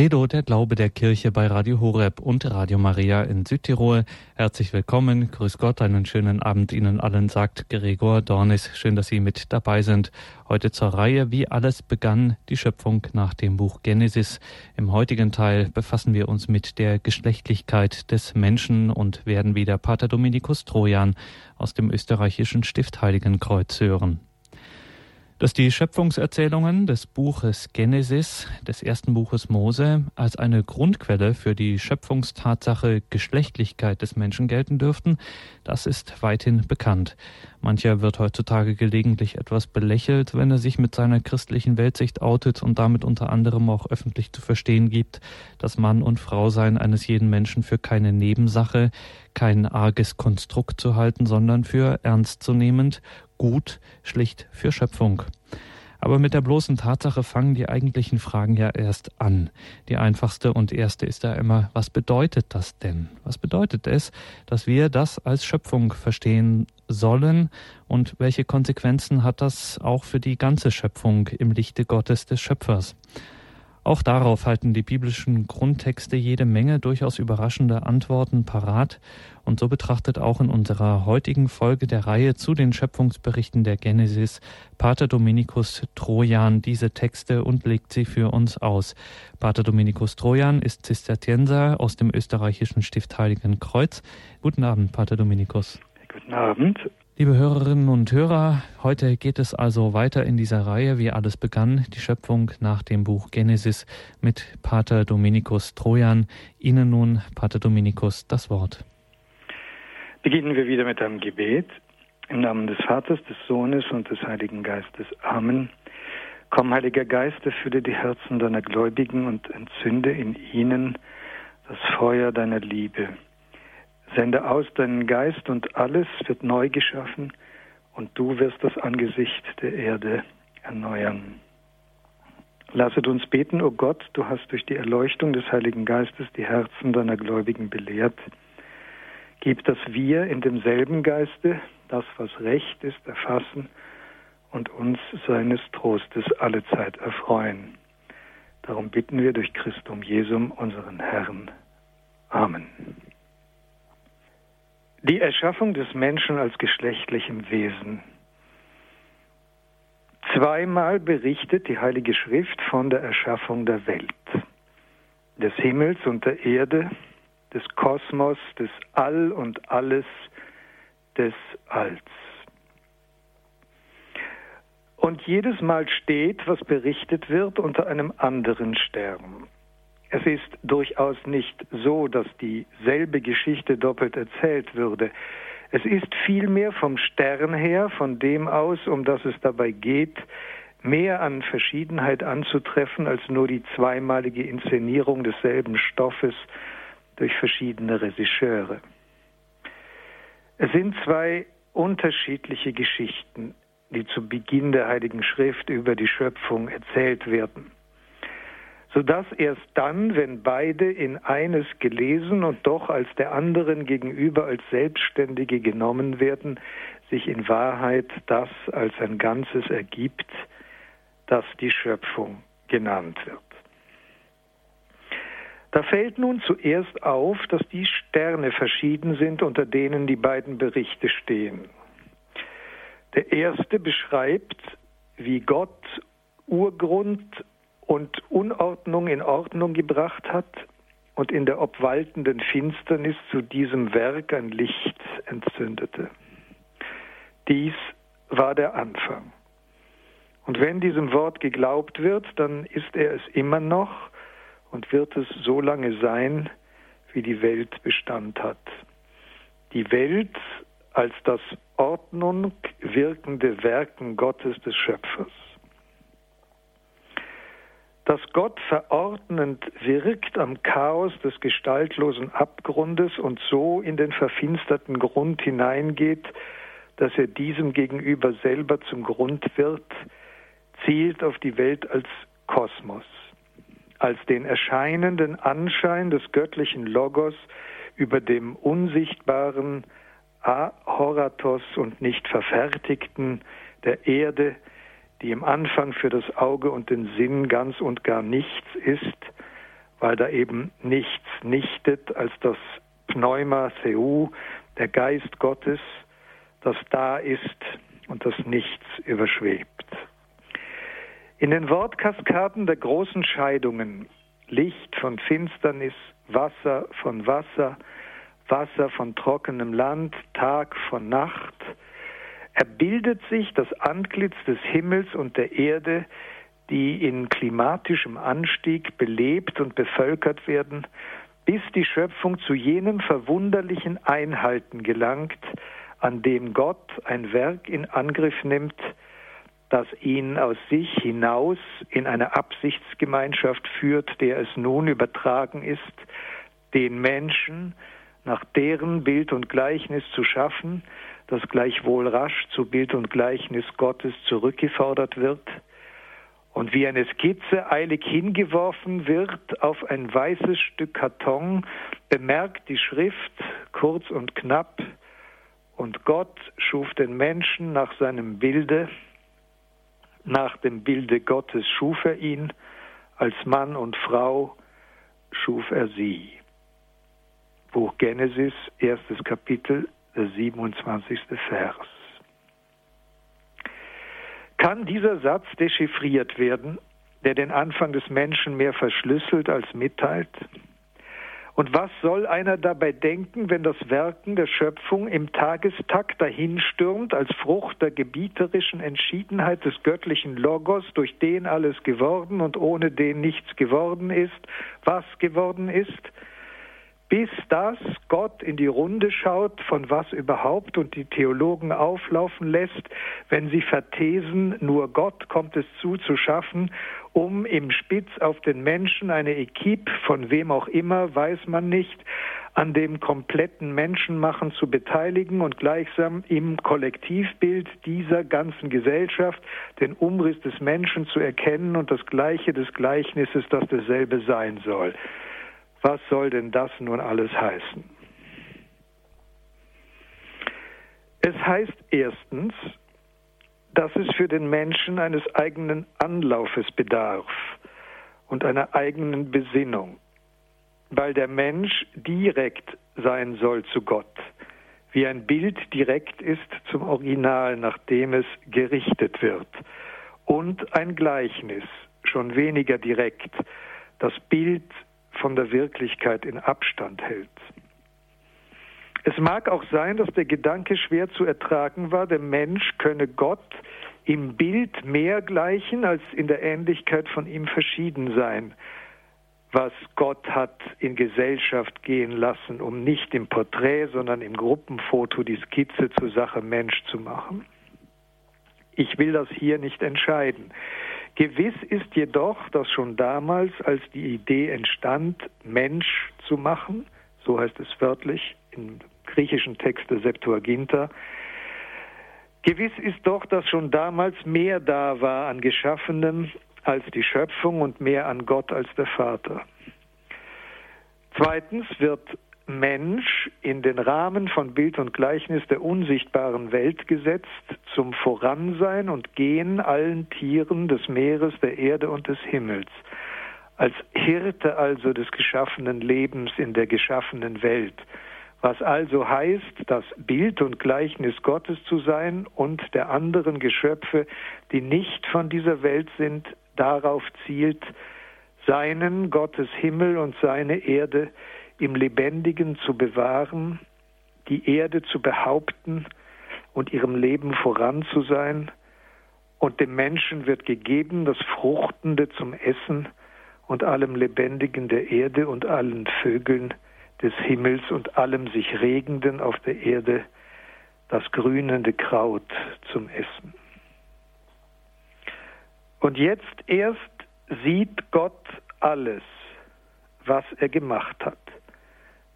Credo, der Glaube der Kirche bei Radio Horeb und Radio Maria in Südtirol. Herzlich willkommen, grüß Gott, einen schönen Abend Ihnen allen, sagt Gregor Dornis. Schön, dass Sie mit dabei sind. Heute zur Reihe, wie alles begann, die Schöpfung nach dem Buch Genesis. Im heutigen Teil befassen wir uns mit der Geschlechtlichkeit des Menschen und werden wieder Pater Dominikus Trojan aus dem österreichischen Stift Heiligenkreuz hören dass die Schöpfungserzählungen des Buches Genesis, des ersten Buches Mose, als eine Grundquelle für die Schöpfungstatsache Geschlechtlichkeit des Menschen gelten dürften, das ist weithin bekannt. Mancher wird heutzutage gelegentlich etwas belächelt, wenn er sich mit seiner christlichen Weltsicht outet und damit unter anderem auch öffentlich zu verstehen gibt, dass Mann und Frau sein eines jeden Menschen für keine Nebensache, kein arges Konstrukt zu halten, sondern für ernstzunehmend, gut, schlicht für Schöpfung. Aber mit der bloßen Tatsache fangen die eigentlichen Fragen ja erst an. Die einfachste und erste ist da immer, was bedeutet das denn? Was bedeutet es, dass wir das als Schöpfung verstehen sollen und welche Konsequenzen hat das auch für die ganze Schöpfung im Lichte Gottes des Schöpfers? Auch darauf halten die biblischen Grundtexte jede Menge durchaus überraschende Antworten parat. Und so betrachtet auch in unserer heutigen Folge der Reihe zu den Schöpfungsberichten der Genesis Pater Dominikus Trojan diese Texte und legt sie für uns aus. Pater Dominikus Trojan ist Zisterzienser aus dem österreichischen Stift Heiligen Kreuz. Guten Abend, Pater Dominikus. Guten Abend. Liebe Hörerinnen und Hörer, heute geht es also weiter in dieser Reihe, wie alles begann, die Schöpfung nach dem Buch Genesis mit Pater Dominikus Trojan. Ihnen nun, Pater Dominikus, das Wort. Beginnen wir wieder mit einem Gebet. Im Namen des Vaters, des Sohnes und des Heiligen Geistes. Amen. Komm, Heiliger Geist, erfülle die Herzen deiner Gläubigen und entzünde in ihnen das Feuer deiner Liebe. Sende aus deinen Geist und alles wird neu geschaffen und du wirst das Angesicht der Erde erneuern. Lasset uns beten, o oh Gott, du hast durch die Erleuchtung des Heiligen Geistes die Herzen deiner Gläubigen belehrt. Gib, dass wir in demselben Geiste das, was recht ist, erfassen und uns seines Trostes allezeit erfreuen. Darum bitten wir durch Christum Jesum, unseren Herrn. Amen. Die Erschaffung des Menschen als geschlechtlichem Wesen. Zweimal berichtet die Heilige Schrift von der Erschaffung der Welt, des Himmels und der Erde, des Kosmos, des All und alles des Alls. Und jedes Mal steht, was berichtet wird, unter einem anderen Stern. Es ist durchaus nicht so, dass dieselbe Geschichte doppelt erzählt würde. Es ist vielmehr vom Stern her, von dem aus, um das es dabei geht, mehr an Verschiedenheit anzutreffen als nur die zweimalige Inszenierung desselben Stoffes durch verschiedene Regisseure. Es sind zwei unterschiedliche Geschichten, die zu Beginn der Heiligen Schrift über die Schöpfung erzählt werden sodass erst dann, wenn beide in eines gelesen und doch als der anderen gegenüber als Selbstständige genommen werden, sich in Wahrheit das als ein Ganzes ergibt, das die Schöpfung genannt wird. Da fällt nun zuerst auf, dass die Sterne verschieden sind, unter denen die beiden Berichte stehen. Der erste beschreibt, wie Gott Urgrund und Unordnung in Ordnung gebracht hat und in der obwaltenden Finsternis zu diesem Werk ein Licht entzündete. Dies war der Anfang. Und wenn diesem Wort geglaubt wird, dann ist er es immer noch und wird es so lange sein, wie die Welt Bestand hat. Die Welt als das Ordnung wirkende Werken Gottes des Schöpfers dass Gott verordnend wirkt am Chaos des gestaltlosen Abgrundes und so in den verfinsterten Grund hineingeht, dass er diesem gegenüber selber zum Grund wird, zielt auf die Welt als Kosmos, als den erscheinenden Anschein des göttlichen Logos über dem unsichtbaren Ahoratos und nicht verfertigten der Erde, die im Anfang für das Auge und den Sinn ganz und gar nichts ist, weil da eben nichts nichtet als das Pneuma Seu, der Geist Gottes, das da ist und das Nichts überschwebt. In den Wortkaskaden der großen Scheidungen Licht von Finsternis, Wasser von Wasser, Wasser von trockenem Land, Tag von Nacht, erbildet sich das Antlitz des Himmels und der Erde, die in klimatischem Anstieg belebt und bevölkert werden, bis die Schöpfung zu jenem verwunderlichen Einhalten gelangt, an dem Gott ein Werk in Angriff nimmt, das ihn aus sich hinaus in eine Absichtsgemeinschaft führt, der es nun übertragen ist, den Menschen nach deren Bild und Gleichnis zu schaffen, das gleichwohl rasch zu Bild und Gleichnis Gottes zurückgefordert wird, und wie eine Skizze eilig hingeworfen wird auf ein weißes Stück Karton, bemerkt die Schrift kurz und knapp, und Gott schuf den Menschen nach seinem Bilde, nach dem Bilde Gottes schuf er ihn, als Mann und Frau schuf er sie. Buch Genesis, erstes Kapitel, der 27. Vers. Kann dieser Satz dechiffriert werden, der den Anfang des Menschen mehr verschlüsselt als mitteilt? Und was soll einer dabei denken, wenn das Werken der Schöpfung im Tagestakt dahinstürmt als Frucht der gebieterischen Entschiedenheit des göttlichen Logos, durch den alles geworden und ohne den nichts geworden ist, was geworden ist? Bis das Gott in die Runde schaut, von was überhaupt und die Theologen auflaufen lässt, wenn sie vertesen, nur Gott kommt es zu, zu schaffen, um im Spitz auf den Menschen eine Equipe, von wem auch immer, weiß man nicht, an dem kompletten Menschenmachen zu beteiligen und gleichsam im Kollektivbild dieser ganzen Gesellschaft den Umriss des Menschen zu erkennen und das Gleiche des Gleichnisses, das dasselbe sein soll. Was soll denn das nun alles heißen? Es heißt erstens, dass es für den Menschen eines eigenen Anlaufes bedarf und einer eigenen Besinnung, weil der Mensch direkt sein soll zu Gott, wie ein Bild direkt ist zum Original, nach dem es gerichtet wird, und ein Gleichnis, schon weniger direkt, das Bild von der Wirklichkeit in Abstand hält. Es mag auch sein, dass der Gedanke schwer zu ertragen war, der Mensch könne Gott im Bild mehr gleichen als in der Ähnlichkeit von ihm verschieden sein, was Gott hat in Gesellschaft gehen lassen, um nicht im Porträt, sondern im Gruppenfoto die Skizze zur Sache Mensch zu machen. Ich will das hier nicht entscheiden. Gewiss ist jedoch, dass schon damals, als die Idee entstand, Mensch zu machen, so heißt es wörtlich im griechischen Text der Septuaginta, gewiss ist doch, dass schon damals mehr da war an Geschaffenem als die Schöpfung und mehr an Gott als der Vater. Zweitens wird Mensch in den Rahmen von Bild und Gleichnis der unsichtbaren Welt gesetzt, zum Voransein und Gehen allen Tieren des Meeres, der Erde und des Himmels, als Hirte also des geschaffenen Lebens in der geschaffenen Welt, was also heißt, das Bild und Gleichnis Gottes zu sein und der anderen Geschöpfe, die nicht von dieser Welt sind, darauf zielt, seinen Gottes Himmel und seine Erde im Lebendigen zu bewahren, die Erde zu behaupten und ihrem Leben voran zu sein, und dem Menschen wird gegeben das Fruchtende zum Essen und allem Lebendigen der Erde und allen Vögeln des Himmels und allem sich Regenden auf der Erde das grünende Kraut zum Essen. Und jetzt erst sieht Gott alles, was er gemacht hat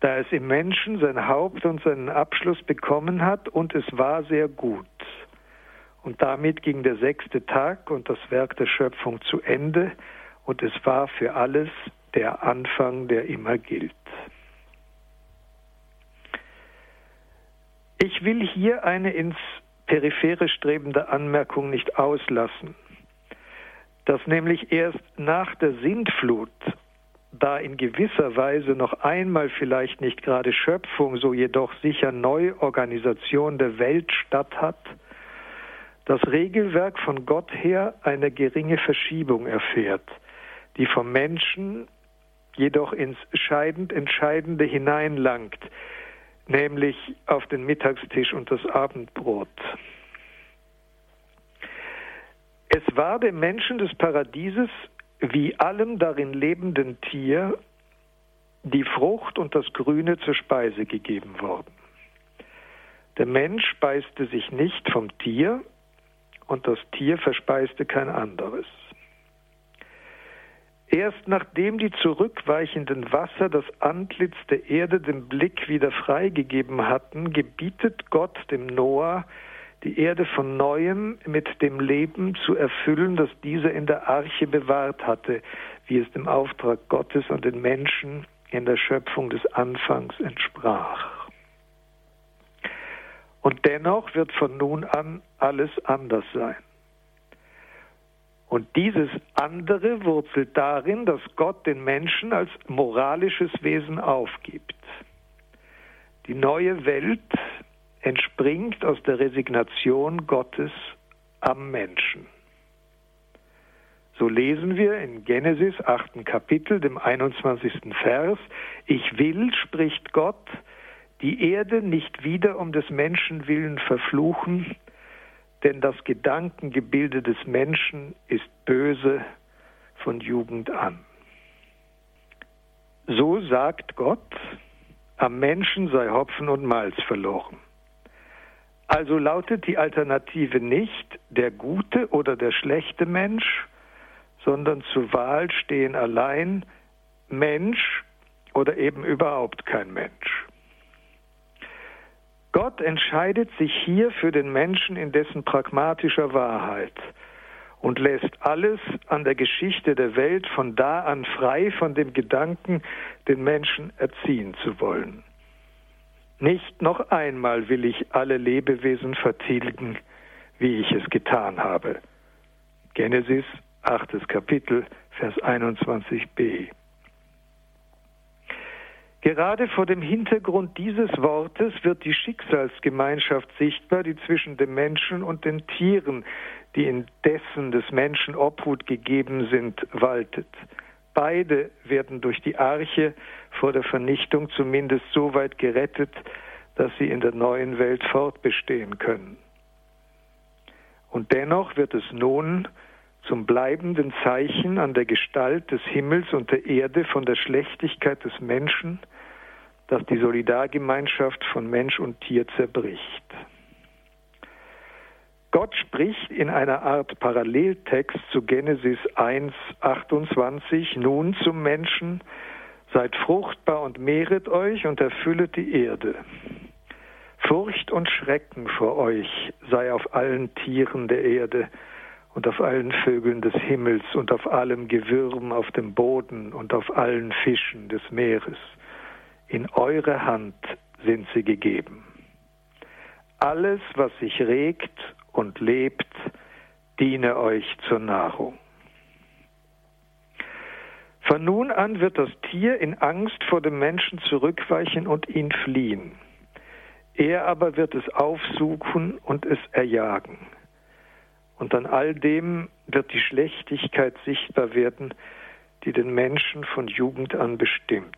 da es im Menschen sein Haupt und seinen Abschluss bekommen hat, und es war sehr gut. Und damit ging der sechste Tag und das Werk der Schöpfung zu Ende, und es war für alles der Anfang, der immer gilt. Ich will hier eine ins Periphere strebende Anmerkung nicht auslassen, dass nämlich erst nach der Sintflut da in gewisser Weise noch einmal vielleicht nicht gerade Schöpfung, so jedoch sicher Neuorganisation der Welt statt hat, das Regelwerk von Gott her eine geringe Verschiebung erfährt, die vom Menschen jedoch ins scheidend Entscheidende hineinlangt, nämlich auf den Mittagstisch und das Abendbrot. Es war dem Menschen des Paradieses wie allem darin lebenden Tier die Frucht und das Grüne zur Speise gegeben worden. Der Mensch speiste sich nicht vom Tier und das Tier verspeiste kein anderes. Erst nachdem die zurückweichenden Wasser das Antlitz der Erde dem Blick wieder freigegeben hatten, gebietet Gott dem Noah, die Erde von neuem mit dem Leben zu erfüllen, das dieser in der Arche bewahrt hatte, wie es dem Auftrag Gottes und den Menschen in der Schöpfung des Anfangs entsprach. Und dennoch wird von nun an alles anders sein. Und dieses andere wurzelt darin, dass Gott den Menschen als moralisches Wesen aufgibt. Die neue Welt entspringt aus der Resignation Gottes am Menschen. So lesen wir in Genesis 8. Kapitel, dem 21. Vers, Ich will, spricht Gott, die Erde nicht wieder um des Menschen willen verfluchen, denn das Gedankengebilde des Menschen ist böse von Jugend an. So sagt Gott, am Menschen sei Hopfen und Malz verloren. Also lautet die Alternative nicht der gute oder der schlechte Mensch, sondern zur Wahl stehen allein Mensch oder eben überhaupt kein Mensch. Gott entscheidet sich hier für den Menschen in dessen pragmatischer Wahrheit und lässt alles an der Geschichte der Welt von da an frei von dem Gedanken, den Menschen erziehen zu wollen. Nicht noch einmal will ich alle Lebewesen vertilgen, wie ich es getan habe. Genesis 8. Kapitel, Vers 21b. Gerade vor dem Hintergrund dieses Wortes wird die Schicksalsgemeinschaft sichtbar, die zwischen dem Menschen und den Tieren, die in dessen des Menschen Obhut gegeben sind, waltet. Beide werden durch die Arche vor der Vernichtung zumindest so weit gerettet, dass sie in der neuen Welt fortbestehen können. Und dennoch wird es nun zum bleibenden Zeichen an der Gestalt des Himmels und der Erde von der Schlechtigkeit des Menschen, dass die Solidargemeinschaft von Mensch und Tier zerbricht. Gott spricht in einer Art Paralleltext zu Genesis 1, 28 nun zum Menschen, seid fruchtbar und mehret euch und erfüllet die Erde. Furcht und Schrecken vor euch sei auf allen Tieren der Erde und auf allen Vögeln des Himmels und auf allem Gewürm auf dem Boden und auf allen Fischen des Meeres. In eure Hand sind sie gegeben. Alles, was sich regt und lebt, diene euch zur Nahrung. Von nun an wird das Tier in Angst vor dem Menschen zurückweichen und ihn fliehen. Er aber wird es aufsuchen und es erjagen. Und an all dem wird die Schlechtigkeit sichtbar werden, die den Menschen von Jugend an bestimmt.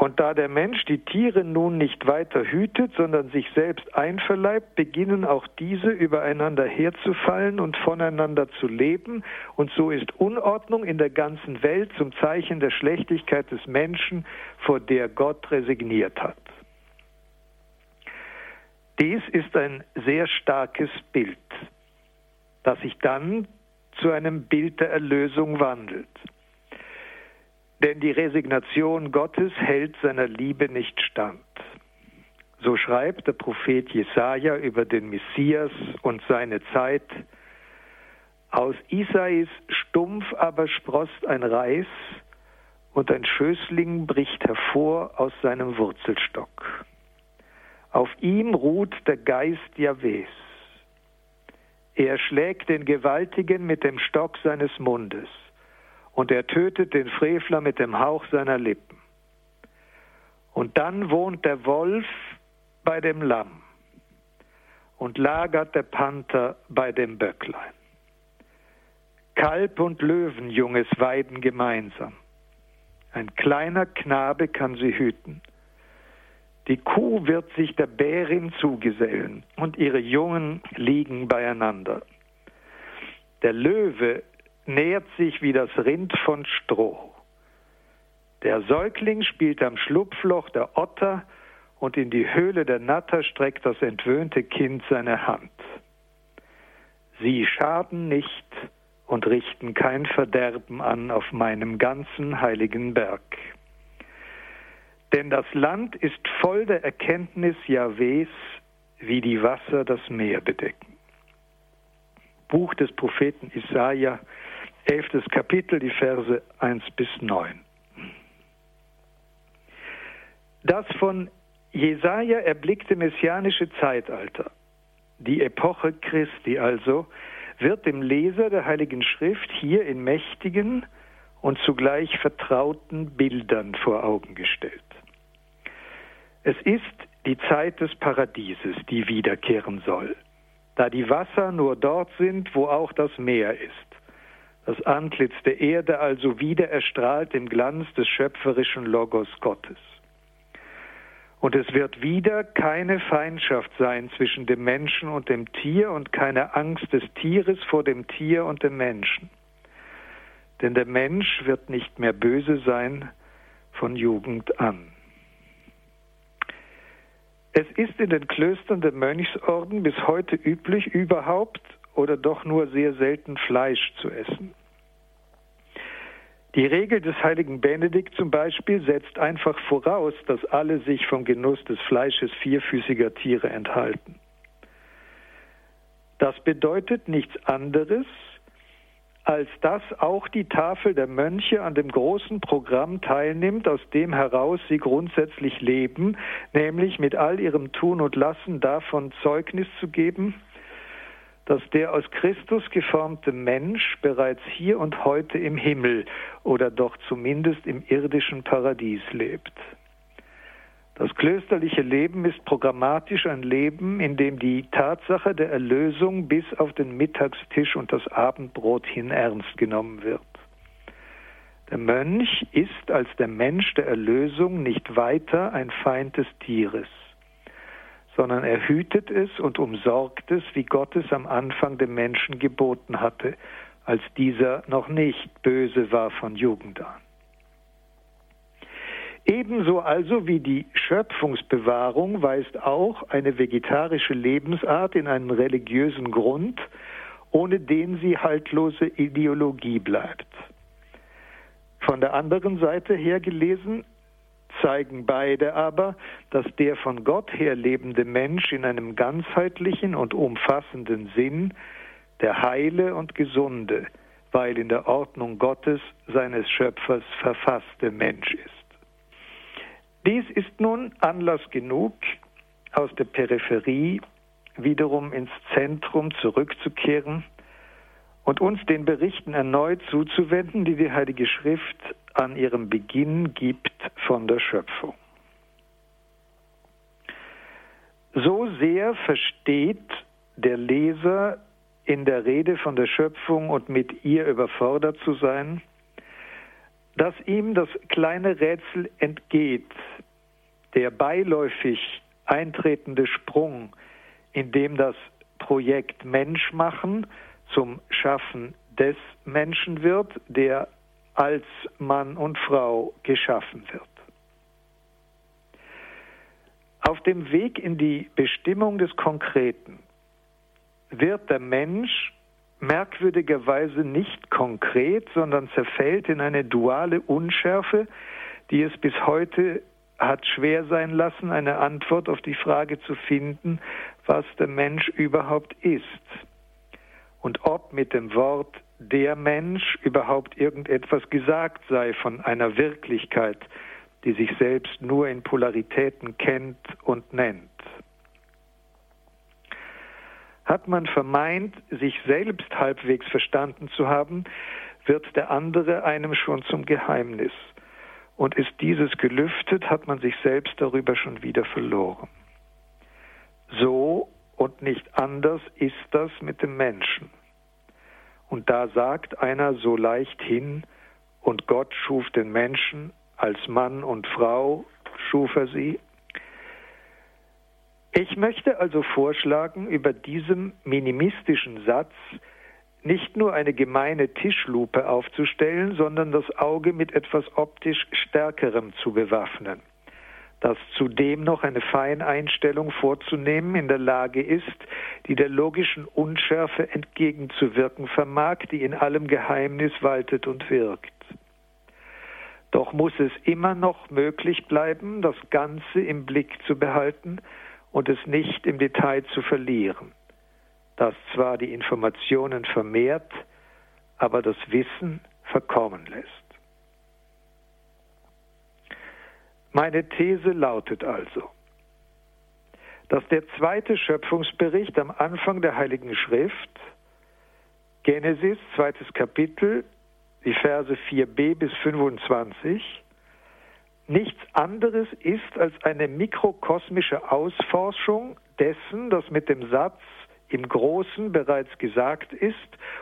Und da der Mensch die Tiere nun nicht weiter hütet, sondern sich selbst einverleibt, beginnen auch diese übereinander herzufallen und voneinander zu leben. Und so ist Unordnung in der ganzen Welt zum Zeichen der Schlechtigkeit des Menschen, vor der Gott resigniert hat. Dies ist ein sehr starkes Bild, das sich dann zu einem Bild der Erlösung wandelt. Denn die Resignation Gottes hält seiner Liebe nicht stand. So schreibt der Prophet Jesaja über den Messias und seine Zeit. Aus Isais Stumpf aber sproßt ein Reis und ein Schößling bricht hervor aus seinem Wurzelstock. Auf ihm ruht der Geist Jahwes. Er schlägt den Gewaltigen mit dem Stock seines Mundes und er tötet den Frevler mit dem Hauch seiner Lippen. Und dann wohnt der Wolf bei dem Lamm und lagert der Panther bei dem Böcklein. Kalb und Löwenjunges weiden gemeinsam. Ein kleiner Knabe kann sie hüten. Die Kuh wird sich der Bärin zugesellen und ihre Jungen liegen beieinander. Der Löwe nährt sich wie das Rind von Stroh. Der Säugling spielt am Schlupfloch der Otter und in die Höhle der Natter streckt das entwöhnte Kind seine Hand. Sie schaden nicht und richten kein Verderben an auf meinem ganzen heiligen Berg. Denn das Land ist voll der Erkenntnis Jahwes, wie die Wasser das Meer bedecken. Buch des Propheten Isaiah, 11. Kapitel, die Verse 1 bis 9. Das von Jesaja erblickte messianische Zeitalter, die Epoche Christi also, wird dem Leser der Heiligen Schrift hier in mächtigen und zugleich vertrauten Bildern vor Augen gestellt. Es ist die Zeit des Paradieses, die wiederkehren soll, da die Wasser nur dort sind, wo auch das Meer ist das Antlitz der Erde also wieder erstrahlt im Glanz des schöpferischen Logos Gottes. Und es wird wieder keine Feindschaft sein zwischen dem Menschen und dem Tier und keine Angst des Tieres vor dem Tier und dem Menschen. Denn der Mensch wird nicht mehr böse sein von Jugend an. Es ist in den Klöstern der Mönchsorden bis heute üblich, überhaupt oder doch nur sehr selten Fleisch zu essen. Die Regel des heiligen Benedikt zum Beispiel setzt einfach voraus, dass alle sich vom Genuss des Fleisches vierfüßiger Tiere enthalten. Das bedeutet nichts anderes, als dass auch die Tafel der Mönche an dem großen Programm teilnimmt, aus dem heraus sie grundsätzlich leben, nämlich mit all ihrem Tun und Lassen davon Zeugnis zu geben, dass der aus Christus geformte Mensch bereits hier und heute im Himmel oder doch zumindest im irdischen Paradies lebt. Das klösterliche Leben ist programmatisch ein Leben, in dem die Tatsache der Erlösung bis auf den Mittagstisch und das Abendbrot hin ernst genommen wird. Der Mönch ist als der Mensch der Erlösung nicht weiter ein Feind des Tieres sondern er hütet es und umsorgt es, wie Gott es am Anfang dem Menschen geboten hatte, als dieser noch nicht böse war von Jugend an. Ebenso also wie die Schöpfungsbewahrung weist auch eine vegetarische Lebensart in einen religiösen Grund, ohne den sie haltlose Ideologie bleibt. Von der anderen Seite her gelesen zeigen beide aber, dass der von Gott her lebende Mensch in einem ganzheitlichen und umfassenden Sinn der heile und gesunde, weil in der Ordnung Gottes seines Schöpfers verfasste Mensch ist. Dies ist nun Anlass genug, aus der Peripherie wiederum ins Zentrum zurückzukehren und uns den Berichten erneut zuzuwenden, die die Heilige Schrift an ihrem Beginn gibt von der Schöpfung. So sehr versteht der Leser in der Rede von der Schöpfung und mit ihr überfordert zu sein, dass ihm das kleine Rätsel entgeht, der beiläufig eintretende Sprung, in dem das Projekt Menschmachen zum Schaffen des Menschen wird, der als Mann und Frau geschaffen wird. Auf dem Weg in die Bestimmung des Konkreten wird der Mensch merkwürdigerweise nicht konkret, sondern zerfällt in eine duale Unschärfe, die es bis heute hat schwer sein lassen, eine Antwort auf die Frage zu finden, was der Mensch überhaupt ist und ob mit dem Wort der Mensch überhaupt irgendetwas gesagt sei von einer Wirklichkeit, die sich selbst nur in Polaritäten kennt und nennt. Hat man vermeint, sich selbst halbwegs verstanden zu haben, wird der andere einem schon zum Geheimnis. Und ist dieses gelüftet, hat man sich selbst darüber schon wieder verloren. So und nicht anders ist das mit dem Menschen. Und da sagt einer so leicht hin, und Gott schuf den Menschen als Mann und Frau, schuf er sie. Ich möchte also vorschlagen, über diesem minimistischen Satz nicht nur eine gemeine Tischlupe aufzustellen, sondern das Auge mit etwas optisch Stärkerem zu bewaffnen, das zudem noch eine Feineinstellung vorzunehmen in der Lage ist, die der logischen Unschärfe entgegenzuwirken vermag, die in allem Geheimnis waltet und wirkt. Doch muss es immer noch möglich bleiben, das Ganze im Blick zu behalten und es nicht im Detail zu verlieren, das zwar die Informationen vermehrt, aber das Wissen verkommen lässt. Meine These lautet also, dass der zweite Schöpfungsbericht am Anfang der Heiligen Schrift, Genesis, zweites Kapitel, die Verse 4b bis 25, nichts anderes ist als eine mikrokosmische Ausforschung dessen, das mit dem Satz im Großen bereits gesagt ist,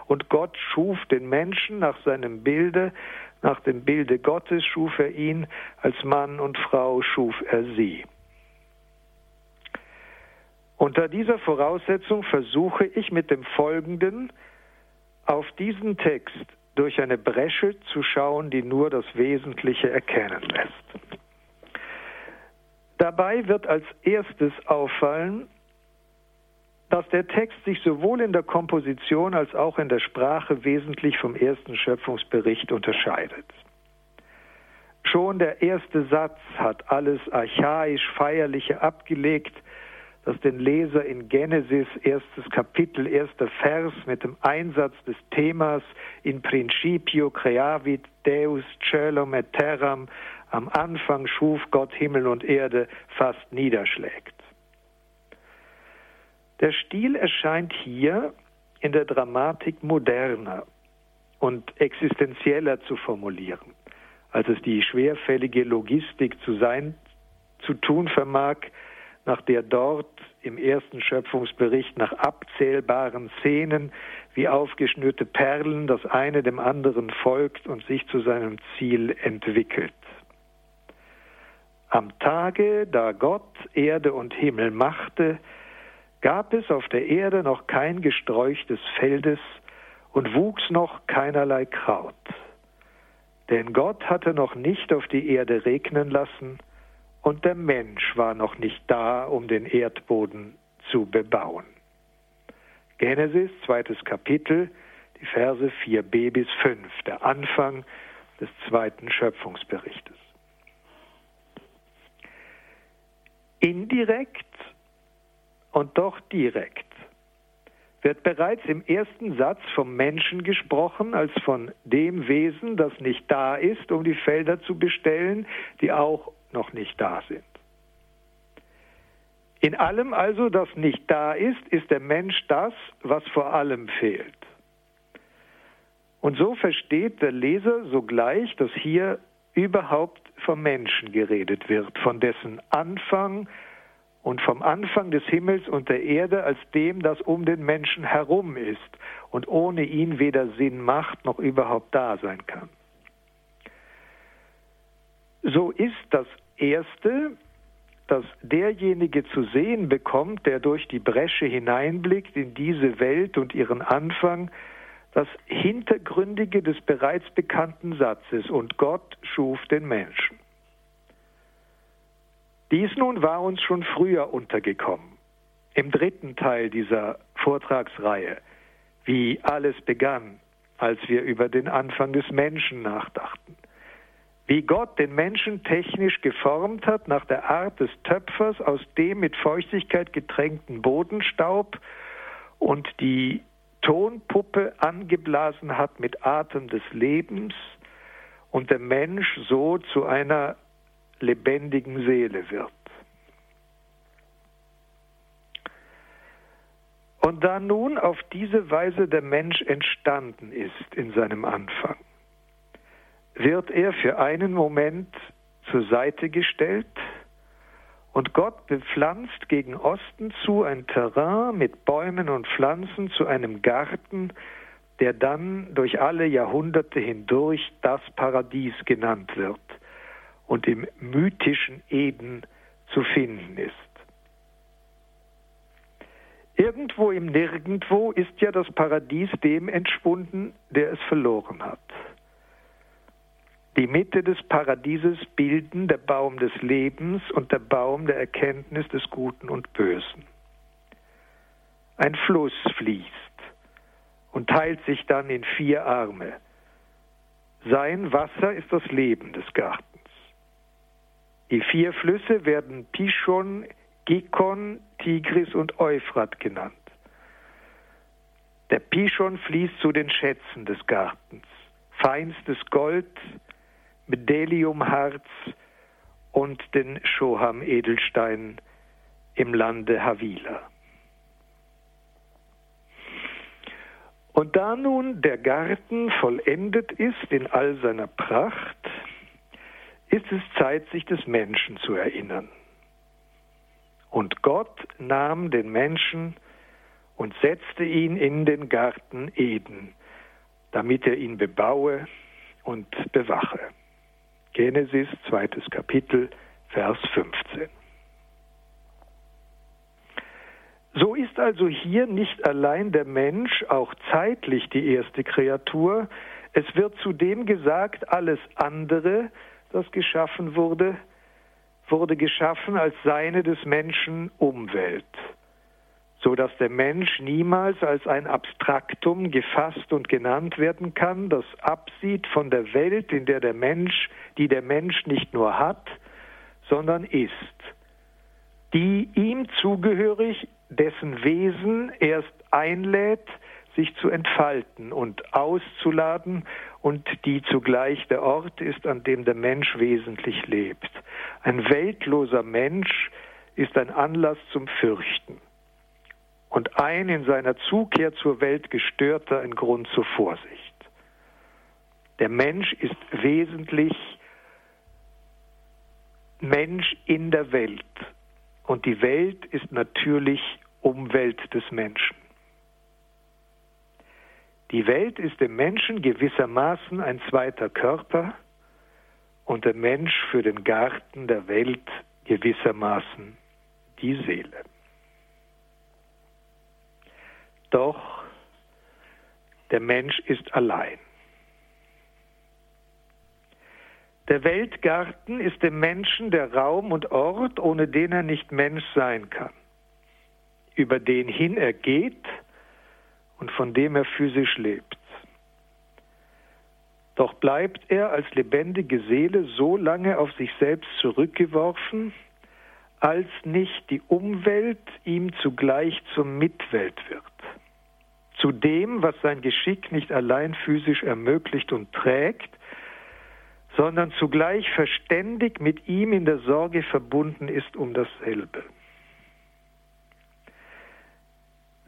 und Gott schuf den Menschen nach seinem Bilde, nach dem Bilde Gottes schuf er ihn, als Mann und Frau schuf er sie. Unter dieser Voraussetzung versuche ich mit dem Folgenden auf diesen Text durch eine Bresche zu schauen, die nur das Wesentliche erkennen lässt. Dabei wird als erstes auffallen, dass der Text sich sowohl in der Komposition als auch in der Sprache wesentlich vom ersten Schöpfungsbericht unterscheidet. Schon der erste Satz hat alles archaisch Feierliche abgelegt, das den Leser in Genesis, erstes Kapitel, erster Vers mit dem Einsatz des Themas in Principio creavit Deus celum et terram, am Anfang schuf Gott Himmel und Erde, fast niederschlägt. Der Stil erscheint hier in der Dramatik moderner und existenzieller zu formulieren, als es die schwerfällige Logistik zu sein, zu tun vermag, nach der dort im ersten Schöpfungsbericht nach abzählbaren Szenen wie aufgeschnürte Perlen das eine dem anderen folgt und sich zu seinem Ziel entwickelt. Am Tage, da Gott Erde und Himmel machte, gab es auf der Erde noch kein Gesträuch des Feldes und wuchs noch keinerlei Kraut. Denn Gott hatte noch nicht auf die Erde regnen lassen, und der Mensch war noch nicht da, um den Erdboden zu bebauen. Genesis, zweites Kapitel, die Verse 4b bis 5, der Anfang des zweiten Schöpfungsberichtes. Indirekt und doch direkt wird bereits im ersten Satz vom Menschen gesprochen als von dem Wesen, das nicht da ist, um die Felder zu bestellen, die auch noch nicht da sind. In allem also, das nicht da ist, ist der Mensch das, was vor allem fehlt. Und so versteht der Leser sogleich, dass hier überhaupt vom Menschen geredet wird, von dessen Anfang und vom Anfang des Himmels und der Erde als dem, das um den Menschen herum ist und ohne ihn weder Sinn macht noch überhaupt da sein kann. So ist das Erste, dass derjenige zu sehen bekommt, der durch die Bresche hineinblickt in diese Welt und ihren Anfang, das Hintergründige des bereits bekannten Satzes, und Gott schuf den Menschen. Dies nun war uns schon früher untergekommen, im dritten Teil dieser Vortragsreihe, wie alles begann, als wir über den Anfang des Menschen nachdachten. Wie Gott den Menschen technisch geformt hat nach der Art des Töpfers aus dem mit Feuchtigkeit getränkten Bodenstaub und die Tonpuppe angeblasen hat mit Atem des Lebens und der Mensch so zu einer lebendigen Seele wird. Und da nun auf diese Weise der Mensch entstanden ist in seinem Anfang, wird er für einen Moment zur Seite gestellt und Gott bepflanzt gegen Osten zu ein Terrain mit Bäumen und Pflanzen zu einem Garten, der dann durch alle Jahrhunderte hindurch das Paradies genannt wird und im mythischen Eden zu finden ist. Irgendwo im Nirgendwo ist ja das Paradies dem entschwunden, der es verloren hat. Die Mitte des Paradieses bilden der Baum des Lebens und der Baum der Erkenntnis des Guten und Bösen. Ein Fluss fließt und teilt sich dann in vier Arme. Sein Wasser ist das Leben des Gartens. Die vier Flüsse werden Pishon, Gikon, Tigris und Euphrat genannt. Der Pishon fließt zu den Schätzen des Gartens. Feinstes Gold, Bdelliumharz und den Shoham-Edelstein im Lande Havila. Und da nun der Garten vollendet ist in all seiner Pracht, ist es Zeit, sich des Menschen zu erinnern. Und Gott nahm den Menschen und setzte ihn in den Garten Eden, damit er ihn bebaue und bewache. Genesis, zweites Kapitel, Vers 15. So ist also hier nicht allein der Mensch auch zeitlich die erste Kreatur, es wird zudem gesagt, alles andere, das geschaffen wurde, wurde geschaffen als seine des Menschen Umwelt so dass der Mensch niemals als ein Abstraktum gefasst und genannt werden kann, das absieht von der Welt, in der der Mensch, die der Mensch nicht nur hat, sondern ist, die ihm zugehörig, dessen Wesen erst einlädt, sich zu entfalten und auszuladen und die zugleich der Ort ist, an dem der Mensch wesentlich lebt. Ein weltloser Mensch ist ein Anlass zum Fürchten und ein in seiner Zukehr zur Welt gestörter ein Grund zur Vorsicht. Der Mensch ist wesentlich Mensch in der Welt und die Welt ist natürlich Umwelt des Menschen. Die Welt ist dem Menschen gewissermaßen ein zweiter Körper und der Mensch für den Garten der Welt gewissermaßen die Seele. Doch der Mensch ist allein. Der Weltgarten ist dem Menschen der Raum und Ort, ohne den er nicht Mensch sein kann, über den hin er geht und von dem er physisch lebt. Doch bleibt er als lebendige Seele so lange auf sich selbst zurückgeworfen, als nicht die Umwelt ihm zugleich zur Mitwelt wird zu dem, was sein Geschick nicht allein physisch ermöglicht und trägt, sondern zugleich verständig mit ihm in der Sorge verbunden ist um dasselbe.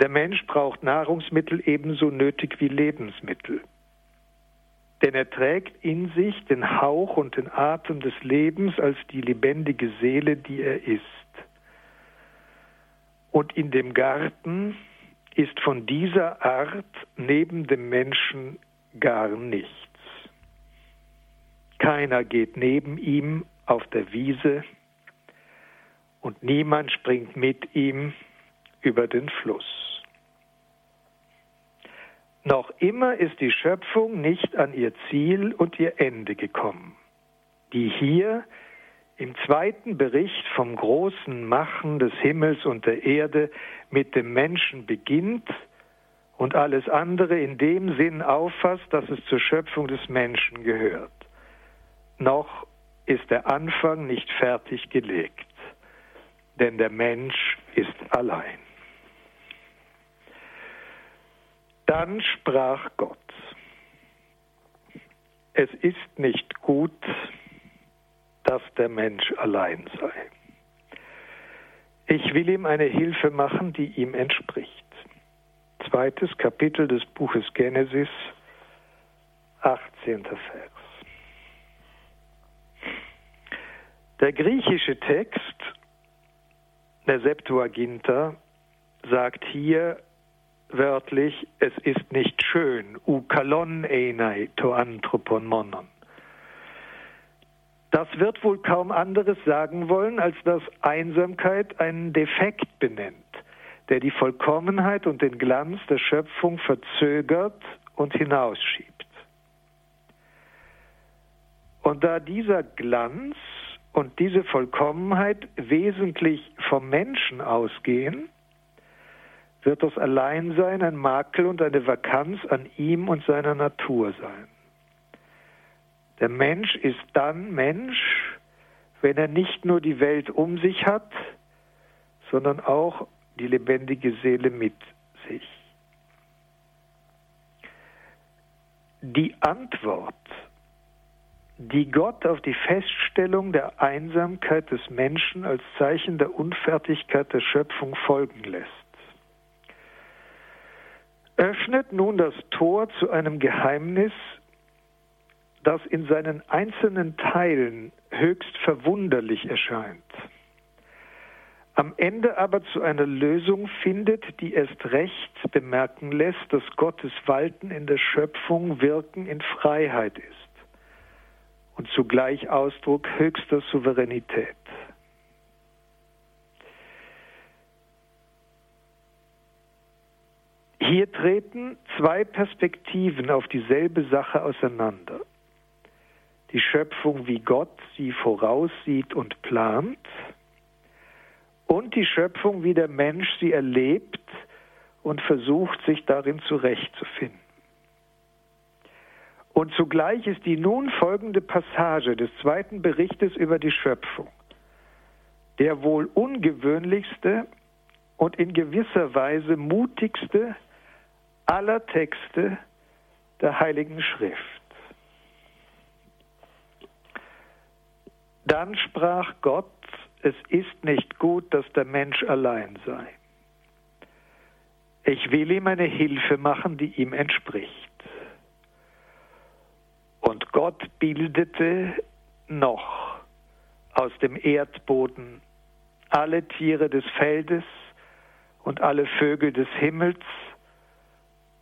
Der Mensch braucht Nahrungsmittel ebenso nötig wie Lebensmittel, denn er trägt in sich den Hauch und den Atem des Lebens als die lebendige Seele, die er ist. Und in dem Garten, ist von dieser Art neben dem Menschen gar nichts. Keiner geht neben ihm auf der Wiese und niemand springt mit ihm über den Fluss. Noch immer ist die Schöpfung nicht an ihr Ziel und ihr Ende gekommen. Die hier im zweiten Bericht vom großen Machen des Himmels und der Erde mit dem Menschen beginnt und alles andere in dem Sinn auffasst, dass es zur Schöpfung des Menschen gehört. Noch ist der Anfang nicht fertig gelegt, denn der Mensch ist allein. Dann sprach Gott, es ist nicht gut, dass der Mensch allein sei. Ich will ihm eine Hilfe machen, die ihm entspricht. zweites Kapitel des Buches Genesis, 18. Vers. Der griechische Text der Septuaginta sagt hier wörtlich, es ist nicht schön, ukalon einai to anthropon. Das wird wohl kaum anderes sagen wollen, als dass Einsamkeit einen Defekt benennt, der die Vollkommenheit und den Glanz der Schöpfung verzögert und hinausschiebt. Und da dieser Glanz und diese Vollkommenheit wesentlich vom Menschen ausgehen, wird das Alleinsein ein Makel und eine Vakanz an ihm und seiner Natur sein. Der Mensch ist dann Mensch, wenn er nicht nur die Welt um sich hat, sondern auch die lebendige Seele mit sich. Die Antwort, die Gott auf die Feststellung der Einsamkeit des Menschen als Zeichen der Unfertigkeit der Schöpfung folgen lässt, öffnet nun das Tor zu einem Geheimnis, das in seinen einzelnen Teilen höchst verwunderlich erscheint, am Ende aber zu einer Lösung findet, die erst recht bemerken lässt, dass Gottes Walten in der Schöpfung Wirken in Freiheit ist und zugleich Ausdruck höchster Souveränität. Hier treten zwei Perspektiven auf dieselbe Sache auseinander die Schöpfung, wie Gott sie voraussieht und plant, und die Schöpfung, wie der Mensch sie erlebt und versucht, sich darin zurechtzufinden. Und zugleich ist die nun folgende Passage des zweiten Berichtes über die Schöpfung der wohl ungewöhnlichste und in gewisser Weise mutigste aller Texte der Heiligen Schrift. Dann sprach Gott, es ist nicht gut, dass der Mensch allein sei. Ich will ihm eine Hilfe machen, die ihm entspricht. Und Gott bildete noch aus dem Erdboden alle Tiere des Feldes und alle Vögel des Himmels,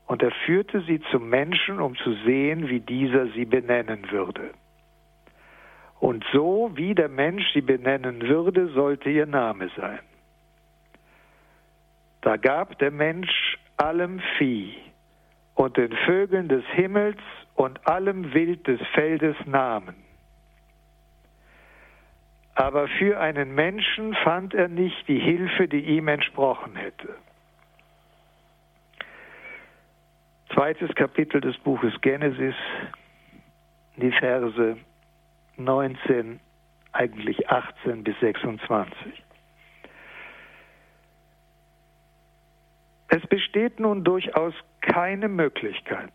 und er führte sie zum Menschen, um zu sehen, wie dieser sie benennen würde. Und so wie der Mensch sie benennen würde, sollte ihr Name sein. Da gab der Mensch allem Vieh und den Vögeln des Himmels und allem Wild des Feldes Namen. Aber für einen Menschen fand er nicht die Hilfe, die ihm entsprochen hätte. Zweites Kapitel des Buches Genesis, die Verse 19, eigentlich 18 bis 26. Es besteht nun durchaus keine Möglichkeit,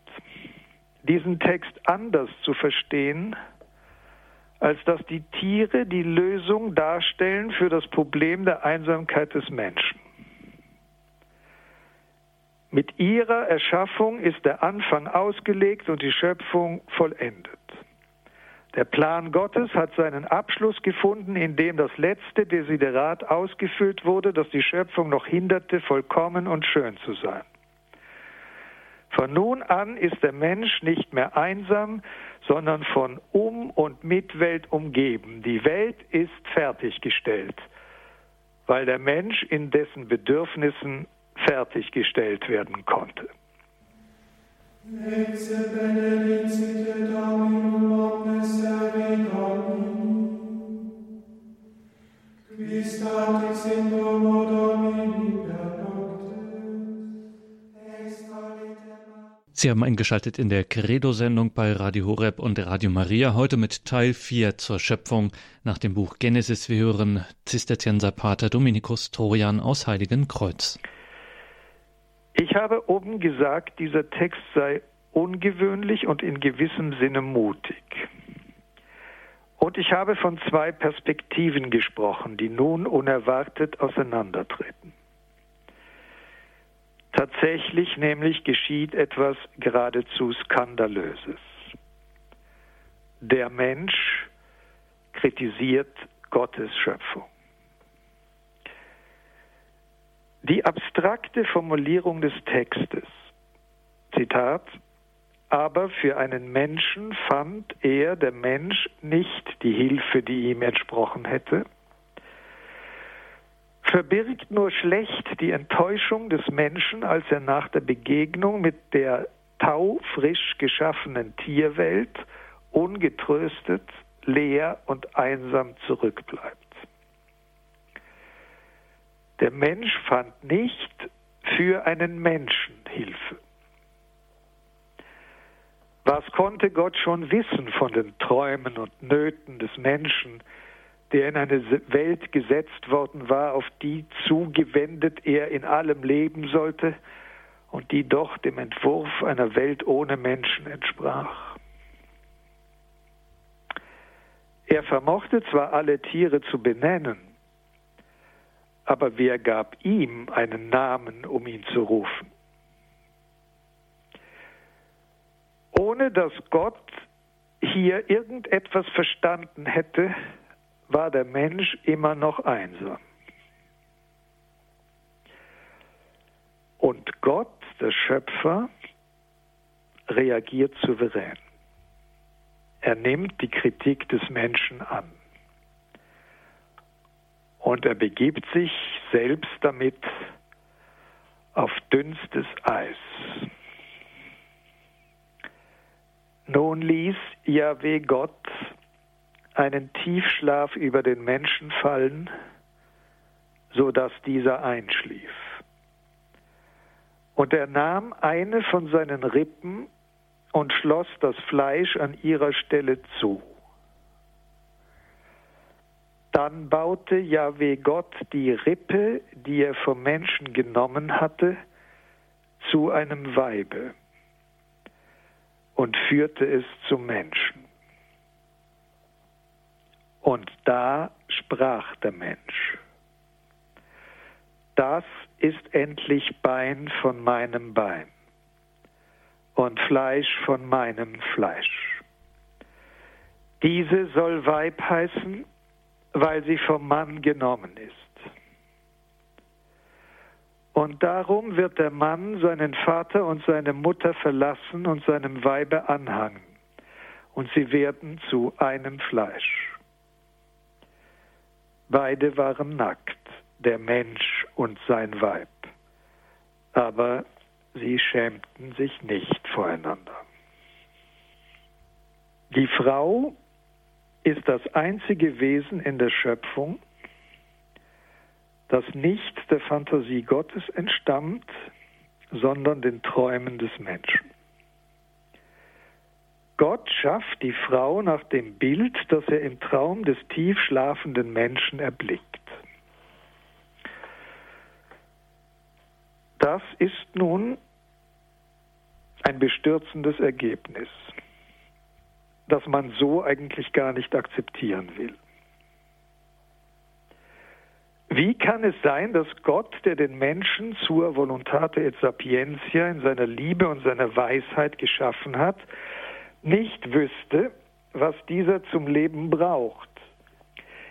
diesen Text anders zu verstehen, als dass die Tiere die Lösung darstellen für das Problem der Einsamkeit des Menschen. Mit ihrer Erschaffung ist der Anfang ausgelegt und die Schöpfung vollendet. Der Plan Gottes hat seinen Abschluss gefunden, indem das letzte Desiderat ausgefüllt wurde, das die Schöpfung noch hinderte, vollkommen und schön zu sein. Von nun an ist der Mensch nicht mehr einsam, sondern von um und mit Welt umgeben. Die Welt ist fertiggestellt, weil der Mensch in dessen Bedürfnissen fertiggestellt werden konnte. Sie haben eingeschaltet in der Credo-Sendung bei Radio Horeb und Radio Maria, heute mit Teil 4 zur Schöpfung nach dem Buch Genesis. Wir hören Zisterzienser Pater Dominikus Trojan aus Heiligenkreuz. Ich habe oben gesagt, dieser Text sei ungewöhnlich und in gewissem Sinne mutig. Und ich habe von zwei Perspektiven gesprochen, die nun unerwartet auseinandertreten. Tatsächlich nämlich geschieht etwas geradezu Skandalöses. Der Mensch kritisiert Gottes Schöpfung. Die abstrakte Formulierung des Textes, Zitat, aber für einen Menschen fand er, der Mensch, nicht die Hilfe, die ihm entsprochen hätte, verbirgt nur schlecht die Enttäuschung des Menschen, als er nach der Begegnung mit der taufrisch geschaffenen Tierwelt ungetröstet, leer und einsam zurückbleibt. Der Mensch fand nicht für einen Menschen Hilfe. Was konnte Gott schon wissen von den Träumen und Nöten des Menschen, der in eine Welt gesetzt worden war, auf die zugewendet er in allem leben sollte und die doch dem Entwurf einer Welt ohne Menschen entsprach? Er vermochte zwar alle Tiere zu benennen, aber wer gab ihm einen Namen, um ihn zu rufen? Ohne dass Gott hier irgendetwas verstanden hätte, war der Mensch immer noch einsam. Und Gott, der Schöpfer, reagiert souverän. Er nimmt die Kritik des Menschen an. Und er begibt sich selbst damit auf dünnstes Eis. Nun ließ Yahweh Gott einen Tiefschlaf über den Menschen fallen, so dass dieser einschlief. Und er nahm eine von seinen Rippen und schloss das Fleisch an ihrer Stelle zu. Dann baute Jahwe Gott die Rippe, die er vom Menschen genommen hatte, zu einem Weibe und führte es zum Menschen. Und da sprach der Mensch, das ist endlich Bein von meinem Bein und Fleisch von meinem Fleisch. Diese soll Weib heißen, weil sie vom Mann genommen ist. Und darum wird der Mann seinen Vater und seine Mutter verlassen und seinem Weibe anhangen, und sie werden zu einem Fleisch. Beide waren nackt, der Mensch und sein Weib, aber sie schämten sich nicht voreinander. Die Frau ist das einzige Wesen in der Schöpfung, das nicht der Fantasie Gottes entstammt, sondern den Träumen des Menschen. Gott schafft die Frau nach dem Bild, das er im Traum des tief schlafenden Menschen erblickt. Das ist nun ein bestürzendes Ergebnis das man so eigentlich gar nicht akzeptieren will. Wie kann es sein, dass Gott, der den Menschen zur Voluntate et Sapientia in seiner Liebe und seiner Weisheit geschaffen hat, nicht wüsste, was dieser zum Leben braucht?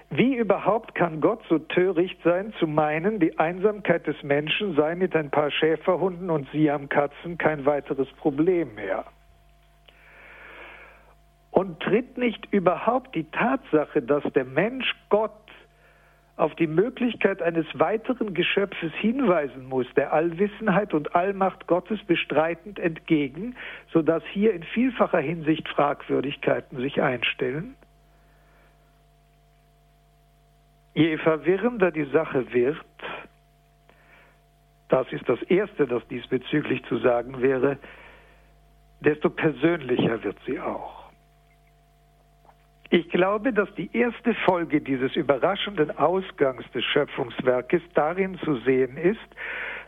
Wie überhaupt kann Gott so töricht sein, zu meinen, die Einsamkeit des Menschen sei mit ein paar Schäferhunden und Siamkatzen kein weiteres Problem mehr? Und tritt nicht überhaupt die Tatsache, dass der Mensch Gott auf die Möglichkeit eines weiteren Geschöpfes hinweisen muss, der Allwissenheit und Allmacht Gottes bestreitend entgegen, sodass hier in vielfacher Hinsicht Fragwürdigkeiten sich einstellen? Je verwirrender die Sache wird, das ist das Erste, das diesbezüglich zu sagen wäre, desto persönlicher wird sie auch. Ich glaube, dass die erste Folge dieses überraschenden Ausgangs des Schöpfungswerkes darin zu sehen ist,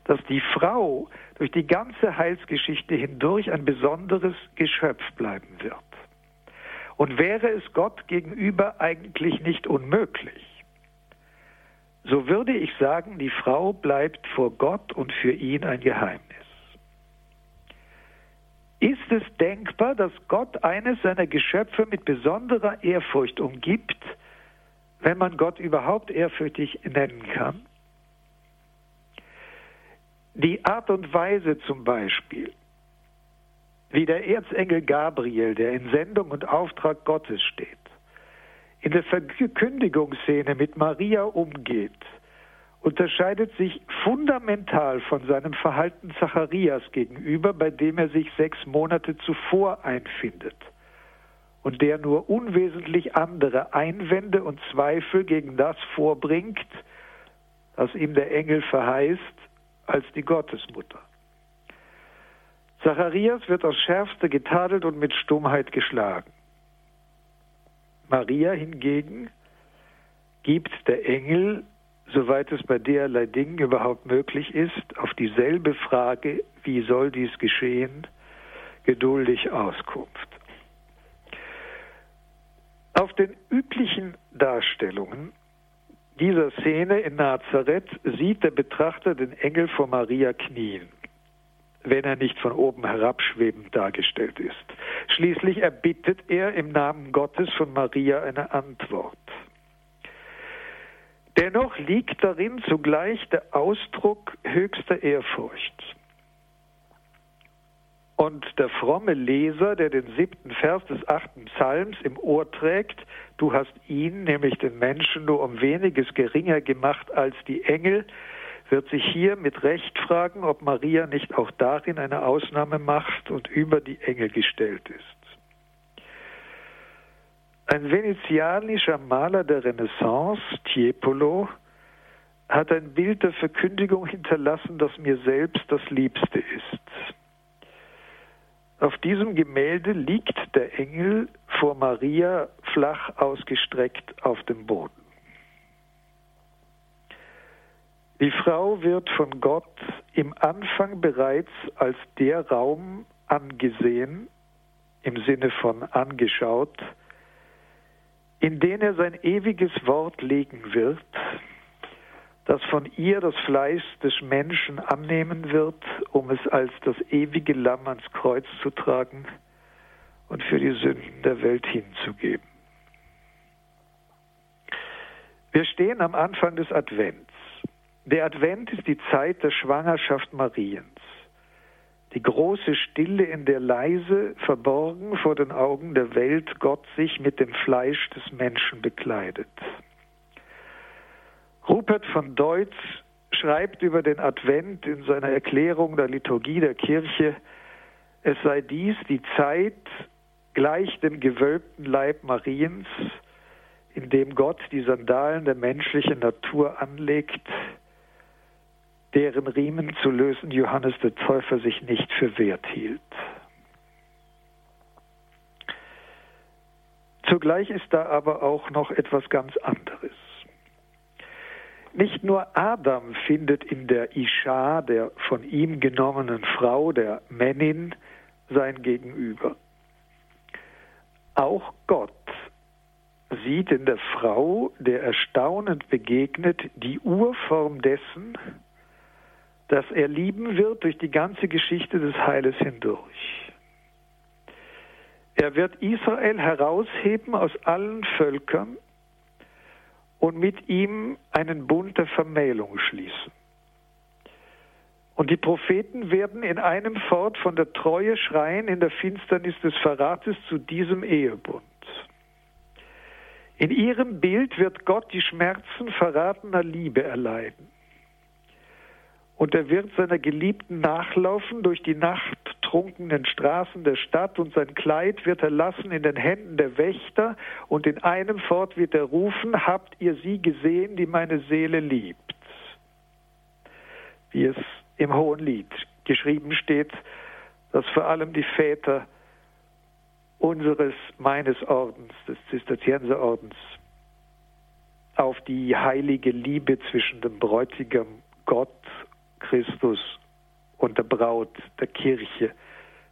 dass die Frau durch die ganze Heilsgeschichte hindurch ein besonderes Geschöpf bleiben wird. Und wäre es Gott gegenüber eigentlich nicht unmöglich, so würde ich sagen, die Frau bleibt vor Gott und für ihn ein Geheimnis. Ist es denkbar, dass Gott eines seiner Geschöpfe mit besonderer Ehrfurcht umgibt, wenn man Gott überhaupt ehrfürchtig nennen kann? Die Art und Weise zum Beispiel, wie der Erzengel Gabriel, der in Sendung und Auftrag Gottes steht, in der Verkündigungsszene mit Maria umgeht, unterscheidet sich fundamental von seinem Verhalten Zacharias gegenüber, bei dem er sich sechs Monate zuvor einfindet und der nur unwesentlich andere Einwände und Zweifel gegen das vorbringt, was ihm der Engel verheißt, als die Gottesmutter. Zacharias wird aufs schärfste getadelt und mit Stummheit geschlagen. Maria hingegen gibt der Engel soweit es bei derlei Dingen überhaupt möglich ist, auf dieselbe Frage, wie soll dies geschehen, geduldig Auskunft. Auf den üblichen Darstellungen dieser Szene in Nazareth sieht der Betrachter den Engel vor Maria knien, wenn er nicht von oben herabschwebend dargestellt ist. Schließlich erbittet er im Namen Gottes von Maria eine Antwort. Dennoch liegt darin zugleich der Ausdruck höchster Ehrfurcht. Und der fromme Leser, der den siebten Vers des achten Psalms im Ohr trägt, du hast ihn, nämlich den Menschen, nur um weniges geringer gemacht als die Engel, wird sich hier mit Recht fragen, ob Maria nicht auch darin eine Ausnahme macht und über die Engel gestellt ist. Ein venezianischer Maler der Renaissance, Tiepolo, hat ein Bild der Verkündigung hinterlassen, das mir selbst das Liebste ist. Auf diesem Gemälde liegt der Engel vor Maria flach ausgestreckt auf dem Boden. Die Frau wird von Gott im Anfang bereits als der Raum angesehen, im Sinne von angeschaut, in den er sein ewiges Wort legen wird, das von ihr das Fleiß des Menschen annehmen wird, um es als das ewige Lamm ans Kreuz zu tragen und für die Sünden der Welt hinzugeben. Wir stehen am Anfang des Advents. Der Advent ist die Zeit der Schwangerschaft Mariens die große Stille, in der leise, verborgen vor den Augen der Welt Gott sich mit dem Fleisch des Menschen bekleidet. Rupert von Deutz schreibt über den Advent in seiner Erklärung der Liturgie der Kirche, es sei dies die Zeit gleich dem gewölbten Leib Mariens, in dem Gott die Sandalen der menschlichen Natur anlegt, deren Riemen zu lösen Johannes der Täufer sich nicht für wert hielt. Zugleich ist da aber auch noch etwas ganz anderes. Nicht nur Adam findet in der Isha, der von ihm genommenen Frau, der Männin, sein Gegenüber. Auch Gott sieht in der Frau, der erstaunend begegnet, die Urform dessen, das er lieben wird durch die ganze Geschichte des Heiles hindurch. Er wird Israel herausheben aus allen Völkern und mit ihm einen Bund der Vermählung schließen. Und die Propheten werden in einem fort von der Treue schreien in der Finsternis des Verrates zu diesem Ehebund. In ihrem Bild wird Gott die Schmerzen verratener Liebe erleiden und er wird seiner Geliebten nachlaufen durch die nachttrunkenen Straßen der Stadt und sein Kleid wird er lassen in den Händen der Wächter und in einem fort wird er rufen, habt ihr sie gesehen, die meine Seele liebt? Wie es im Hohen Lied geschrieben steht, dass vor allem die Väter unseres, meines Ordens, des Zisterzienserordens, auf die heilige Liebe zwischen dem Bräutigam Gott Christus und der Braut der Kirche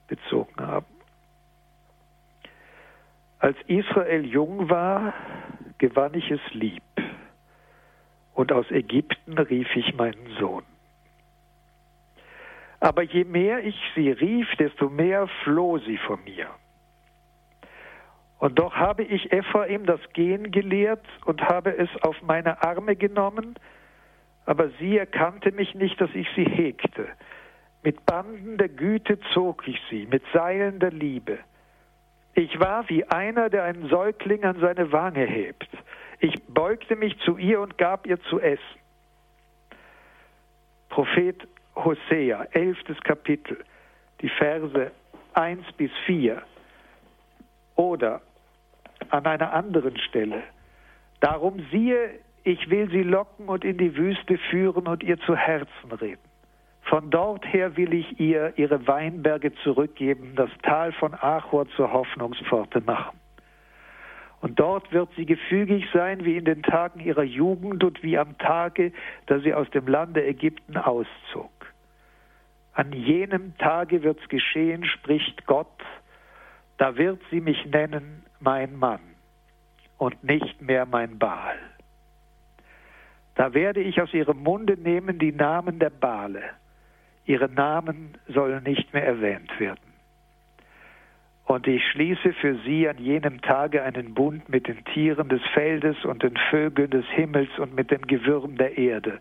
bezogen haben. Als Israel jung war, gewann ich es lieb, und aus Ägypten rief ich meinen Sohn. Aber je mehr ich sie rief, desto mehr floh sie von mir. Und doch habe ich Ephraim das Gehen gelehrt und habe es auf meine Arme genommen, aber sie erkannte mich nicht, dass ich sie hegte. Mit Banden der Güte zog ich sie, mit Seilen der Liebe. Ich war wie einer, der einen Säugling an seine Wange hebt. Ich beugte mich zu ihr und gab ihr zu essen. Prophet Hosea, elftes Kapitel, die Verse 1 bis 4. Oder an einer anderen Stelle. Darum siehe, ich will sie locken und in die Wüste führen und ihr zu Herzen reden. Von dort her will ich ihr ihre Weinberge zurückgeben, das Tal von Achor zur Hoffnungspforte machen. Und dort wird sie gefügig sein wie in den Tagen ihrer Jugend und wie am Tage, da sie aus dem Lande Ägypten auszog. An jenem Tage wird's geschehen, spricht Gott, da wird sie mich nennen mein Mann und nicht mehr mein Baal. Da werde ich aus ihrem Munde nehmen die Namen der Bale. Ihre Namen sollen nicht mehr erwähnt werden. Und ich schließe für sie an jenem Tage einen Bund mit den Tieren des Feldes und den Vögeln des Himmels und mit dem Gewürm der Erde.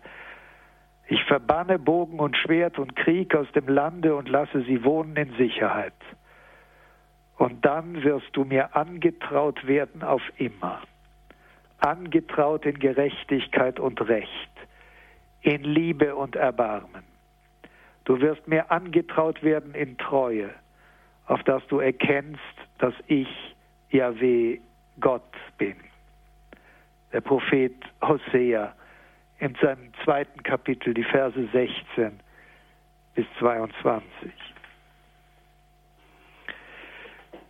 Ich verbanne Bogen und Schwert und Krieg aus dem Lande und lasse sie wohnen in Sicherheit. Und dann wirst du mir angetraut werden auf immer. Angetraut in Gerechtigkeit und Recht, in Liebe und Erbarmen. Du wirst mir angetraut werden in Treue, auf dass du erkennst, dass ich Yahweh Gott bin. Der Prophet Hosea in seinem zweiten Kapitel, die Verse 16 bis 22.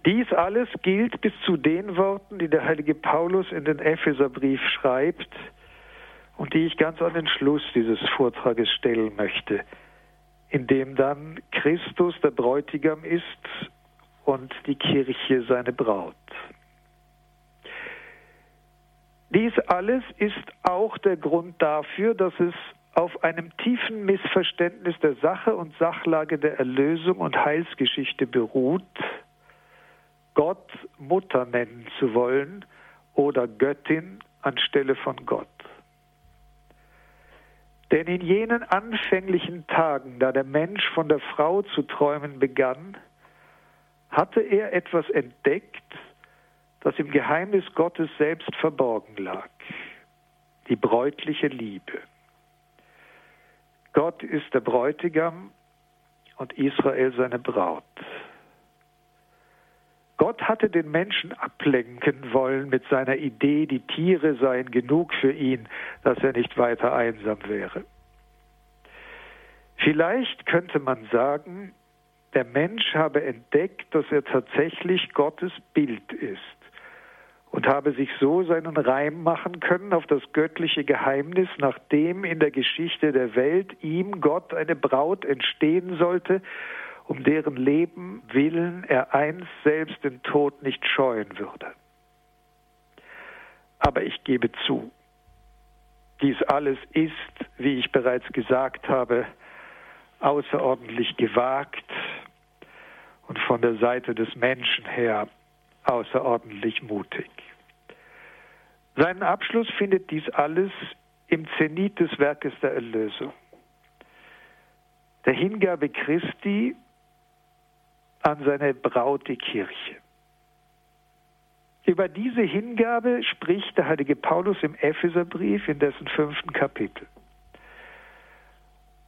Dies alles gilt bis zu den Worten, die der heilige Paulus in den Epheserbrief schreibt und die ich ganz an den Schluss dieses Vortrages stellen möchte, in dem dann Christus der Bräutigam ist und die Kirche seine Braut. Dies alles ist auch der Grund dafür, dass es auf einem tiefen Missverständnis der Sache und Sachlage der Erlösung und Heilsgeschichte beruht, Gott Mutter nennen zu wollen oder Göttin anstelle von Gott. Denn in jenen anfänglichen Tagen, da der Mensch von der Frau zu träumen begann, hatte er etwas entdeckt, das im Geheimnis Gottes selbst verborgen lag, die bräutliche Liebe. Gott ist der Bräutigam und Israel seine Braut. Gott hatte den Menschen ablenken wollen mit seiner Idee, die Tiere seien genug für ihn, dass er nicht weiter einsam wäre. Vielleicht könnte man sagen, der Mensch habe entdeckt, dass er tatsächlich Gottes Bild ist und habe sich so seinen Reim machen können auf das göttliche Geheimnis, nachdem in der Geschichte der Welt ihm Gott eine Braut entstehen sollte um deren Leben willen er einst selbst den Tod nicht scheuen würde. Aber ich gebe zu, dies alles ist, wie ich bereits gesagt habe, außerordentlich gewagt und von der Seite des Menschen her außerordentlich mutig. Seinen Abschluss findet dies alles im Zenit des Werkes der Erlösung. Der Hingabe Christi an seine Braut, die Kirche. Über diese Hingabe spricht der heilige Paulus im Epheserbrief in dessen fünften Kapitel.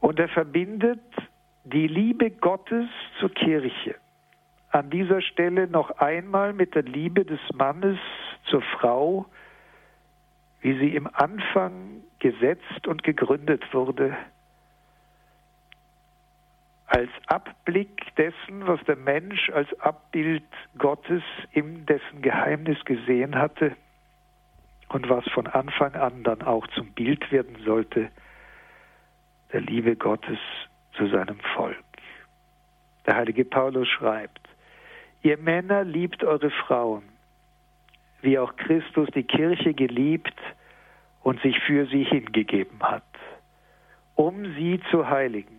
Und er verbindet die Liebe Gottes zur Kirche an dieser Stelle noch einmal mit der Liebe des Mannes zur Frau, wie sie im Anfang gesetzt und gegründet wurde als Abblick dessen, was der Mensch als Abbild Gottes in dessen Geheimnis gesehen hatte und was von Anfang an dann auch zum Bild werden sollte, der Liebe Gottes zu seinem Volk. Der heilige Paulus schreibt, ihr Männer liebt eure Frauen, wie auch Christus die Kirche geliebt und sich für sie hingegeben hat, um sie zu heiligen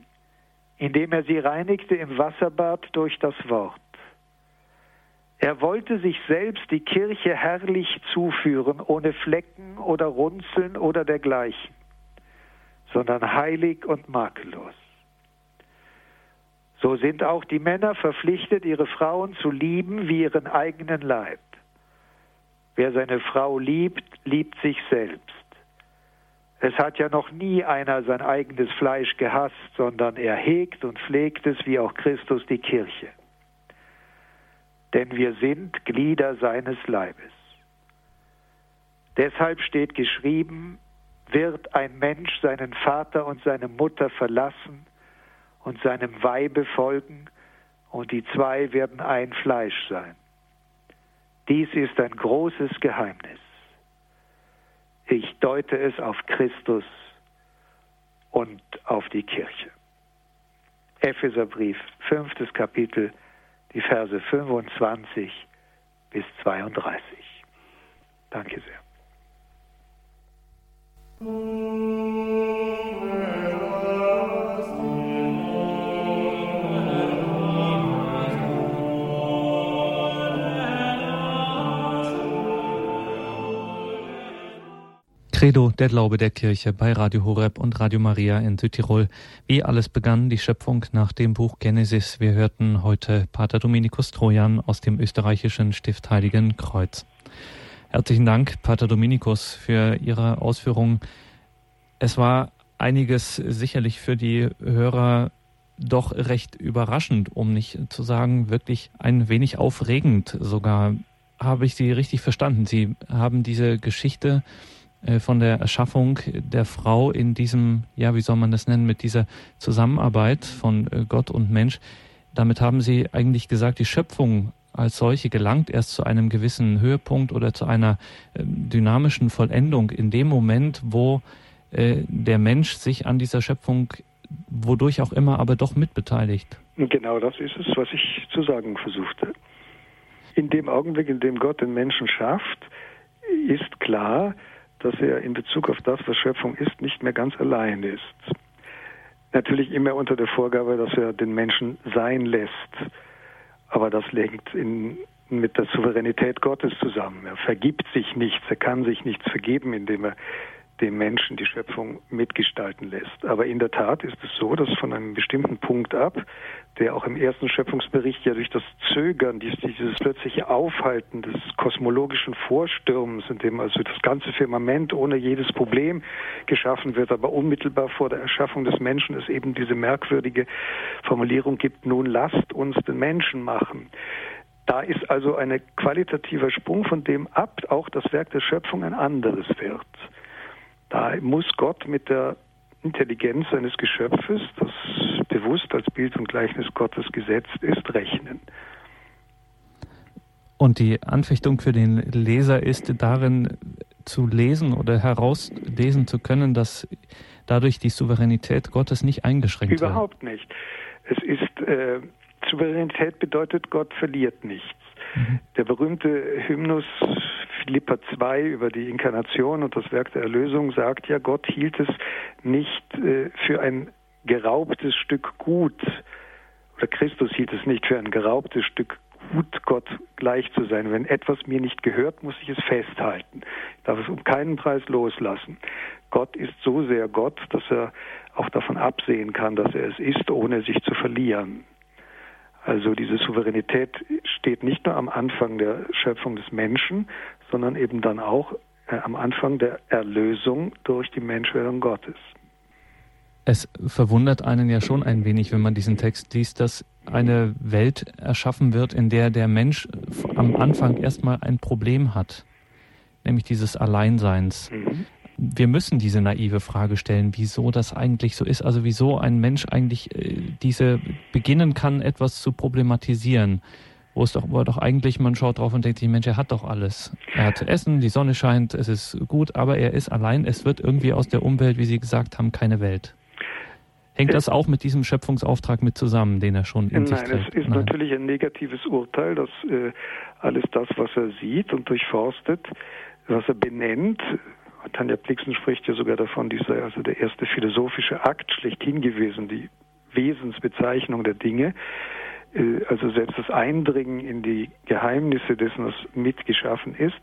indem er sie reinigte im Wasserbad durch das Wort. Er wollte sich selbst die Kirche herrlich zuführen, ohne Flecken oder Runzeln oder dergleichen, sondern heilig und makellos. So sind auch die Männer verpflichtet, ihre Frauen zu lieben wie ihren eigenen Leib. Wer seine Frau liebt, liebt sich selbst. Es hat ja noch nie einer sein eigenes Fleisch gehasst, sondern er hegt und pflegt es wie auch Christus die Kirche denn wir sind Glieder seines Leibes. Deshalb steht geschrieben, wird ein Mensch seinen Vater und seine Mutter verlassen und seinem Weibe folgen, und die zwei werden ein Fleisch sein. Dies ist ein großes Geheimnis. Ich deute es auf Christus und auf die Kirche. Epheserbrief, fünftes Kapitel, die Verse 25 bis 32. Danke sehr. Credo, der Glaube der Kirche bei Radio Horeb und Radio Maria in Südtirol. Wie alles begann, die Schöpfung nach dem Buch Genesis. Wir hörten heute Pater Dominikus Trojan aus dem österreichischen Stift Heiligen Kreuz. Herzlichen Dank, Pater Dominikus, für Ihre Ausführungen. Es war einiges sicherlich für die Hörer doch recht überraschend, um nicht zu sagen wirklich ein wenig aufregend sogar. Habe ich Sie richtig verstanden? Sie haben diese Geschichte von der Erschaffung der Frau in diesem, ja, wie soll man das nennen, mit dieser Zusammenarbeit von äh, Gott und Mensch. Damit haben Sie eigentlich gesagt, die Schöpfung als solche gelangt erst zu einem gewissen Höhepunkt oder zu einer ähm, dynamischen Vollendung in dem Moment, wo äh, der Mensch sich an dieser Schöpfung, wodurch auch immer, aber doch mitbeteiligt. Genau das ist es, was ich zu sagen versuchte. In dem Augenblick, in dem Gott den Menschen schafft, ist klar, dass er in Bezug auf das, was Schöpfung ist, nicht mehr ganz allein ist. Natürlich immer unter der Vorgabe, dass er den Menschen sein lässt. Aber das liegt in, mit der Souveränität Gottes zusammen. Er vergibt sich nichts, er kann sich nichts vergeben, indem er dem Menschen die Schöpfung mitgestalten lässt. Aber in der Tat ist es so, dass von einem bestimmten Punkt ab, der auch im ersten Schöpfungsbericht ja durch das Zögern, dieses, plötzliche Aufhalten des kosmologischen Vorstürmens, in dem also das ganze Firmament ohne jedes Problem geschaffen wird, aber unmittelbar vor der Erschaffung des Menschen es eben diese merkwürdige Formulierung gibt, nun lasst uns den Menschen machen. Da ist also ein qualitativer Sprung, von dem ab auch das Werk der Schöpfung ein anderes wird. Da muss Gott mit der Intelligenz seines Geschöpfes, das bewusst als Bild und Gleichnis Gottes gesetzt ist, rechnen. Und die Anfechtung für den Leser ist darin zu lesen oder herauslesen zu können, dass dadurch die Souveränität Gottes nicht eingeschränkt wird. Überhaupt nicht. Es ist äh, Souveränität bedeutet, Gott verliert nichts. Mhm. Der berühmte Hymnus Philippa 2 über die Inkarnation und das Werk der Erlösung sagt ja, Gott hielt es nicht äh, für ein geraubtes Stück Gut, oder Christus hielt es nicht für ein geraubtes Stück Gut, Gott gleich zu sein. Wenn etwas mir nicht gehört, muss ich es festhalten. Ich darf es um keinen Preis loslassen. Gott ist so sehr Gott, dass er auch davon absehen kann, dass er es ist, ohne sich zu verlieren. Also diese Souveränität steht nicht nur am Anfang der Schöpfung des Menschen, sondern eben dann auch äh, am Anfang der Erlösung durch die Menschwerdung Gottes. Es verwundert einen ja schon ein wenig, wenn man diesen Text liest, dass eine Welt erschaffen wird, in der der Mensch am Anfang erstmal ein Problem hat, nämlich dieses Alleinseins. Mhm wir müssen diese naive Frage stellen, wieso das eigentlich so ist. Also wieso ein Mensch eigentlich äh, diese beginnen kann, etwas zu problematisieren. Wo es doch, wo doch eigentlich, man schaut drauf und denkt sich, Mensch, er hat doch alles. Er hat zu essen, die Sonne scheint, es ist gut, aber er ist allein. Es wird irgendwie aus der Umwelt, wie Sie gesagt haben, keine Welt. Hängt das auch mit diesem Schöpfungsauftrag mit zusammen, den er schon in Nein, sich trägt? Nein, es ist Nein. natürlich ein negatives Urteil, dass äh, alles das, was er sieht und durchforstet, was er benennt, Tanja Plixen spricht ja sogar davon, dies sei also der erste philosophische Akt schlechthin gewesen, die Wesensbezeichnung der Dinge. Äh, also selbst das Eindringen in die Geheimnisse dessen, was mitgeschaffen ist,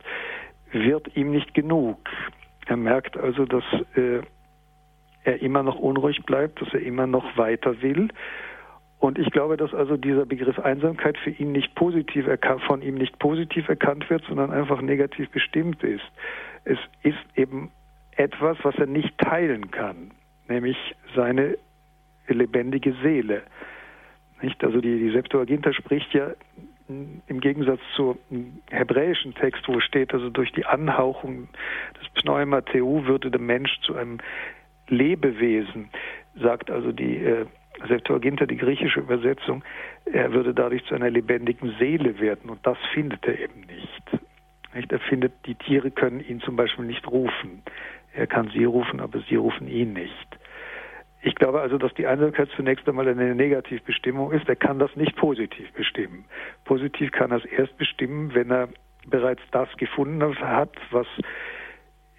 wird ihm nicht genug. Er merkt also, dass äh, er immer noch unruhig bleibt, dass er immer noch weiter will. Und ich glaube, dass also dieser Begriff Einsamkeit für ihn nicht positiv von ihm nicht positiv erkannt wird, sondern einfach negativ bestimmt ist. Es ist eben etwas, was er nicht teilen kann, nämlich seine lebendige Seele. Nicht? Also die, die Septuaginta spricht ja im Gegensatz zum hebräischen Text, wo steht, also durch die Anhauchung des Pneumatheu würde der Mensch zu einem Lebewesen, sagt also die äh, Septuaginta, die griechische Übersetzung, er würde dadurch zu einer lebendigen Seele werden und das findet er eben nicht. Nicht. Er findet, die Tiere können ihn zum Beispiel nicht rufen. Er kann sie rufen, aber sie rufen ihn nicht. Ich glaube also, dass die Einsamkeit zunächst einmal eine Negativbestimmung ist. Er kann das nicht positiv bestimmen. Positiv kann er es erst bestimmen, wenn er bereits das gefunden hat, was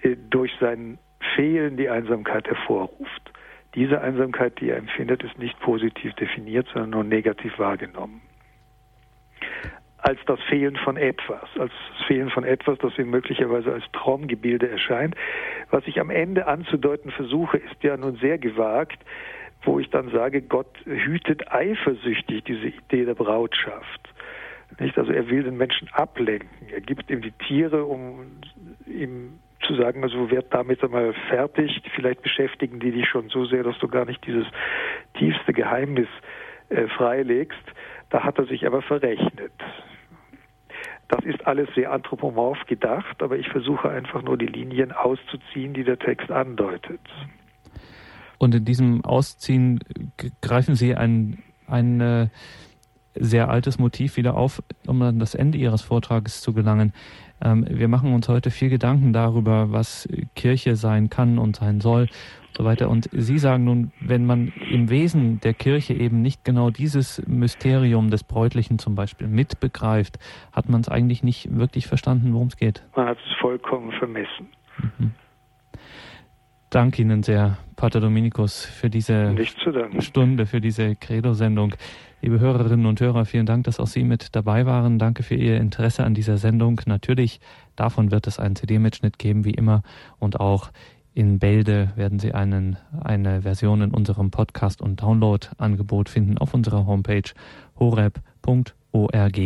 äh, durch sein Fehlen die Einsamkeit hervorruft. Diese Einsamkeit, die er empfindet, ist nicht positiv definiert, sondern nur negativ wahrgenommen als das Fehlen von etwas, als das Fehlen von etwas, das ihm möglicherweise als Traumgebilde erscheint. Was ich am Ende anzudeuten versuche, ist ja nun sehr gewagt, wo ich dann sage, Gott hütet eifersüchtig diese Idee der Brautschaft. Nicht? Also er will den Menschen ablenken. Er gibt ihm die Tiere, um ihm zu sagen, also werd damit einmal fertig. Vielleicht beschäftigen die dich schon so sehr, dass du gar nicht dieses tiefste Geheimnis äh, freilegst. Da hat er sich aber verrechnet. Das ist alles sehr anthropomorph gedacht, aber ich versuche einfach nur die Linien auszuziehen, die der Text andeutet. Und in diesem Ausziehen greifen Sie ein, ein äh, sehr altes Motiv wieder auf, um an das Ende Ihres Vortrages zu gelangen. Ähm, wir machen uns heute viel Gedanken darüber, was Kirche sein kann und sein soll so weiter. Und Sie sagen nun, wenn man im Wesen der Kirche eben nicht genau dieses Mysterium des Bräutlichen zum Beispiel mitbegreift, hat man es eigentlich nicht wirklich verstanden, worum es geht. Man hat es vollkommen vermessen. Mhm. Danke Ihnen sehr, Pater Dominikus, für diese Stunde, für diese Credo-Sendung. Liebe Hörerinnen und Hörer, vielen Dank, dass auch Sie mit dabei waren. Danke für Ihr Interesse an dieser Sendung. Natürlich, davon wird es einen CD-Mitschnitt geben, wie immer, und auch in Bälde werden Sie einen, eine Version in unserem Podcast- und Download-Angebot finden auf unserer Homepage horeb.org.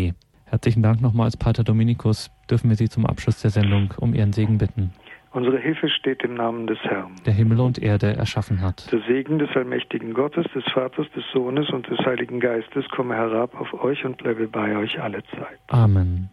Herzlichen Dank nochmals, Pater Dominikus. Dürfen wir Sie zum Abschluss der Sendung um Ihren Segen bitten? Unsere Hilfe steht im Namen des Herrn, der Himmel und Erde erschaffen hat. Der Segen des allmächtigen Gottes, des Vaters, des Sohnes und des Heiligen Geistes komme herab auf euch und bleibe bei euch alle Zeit. Amen.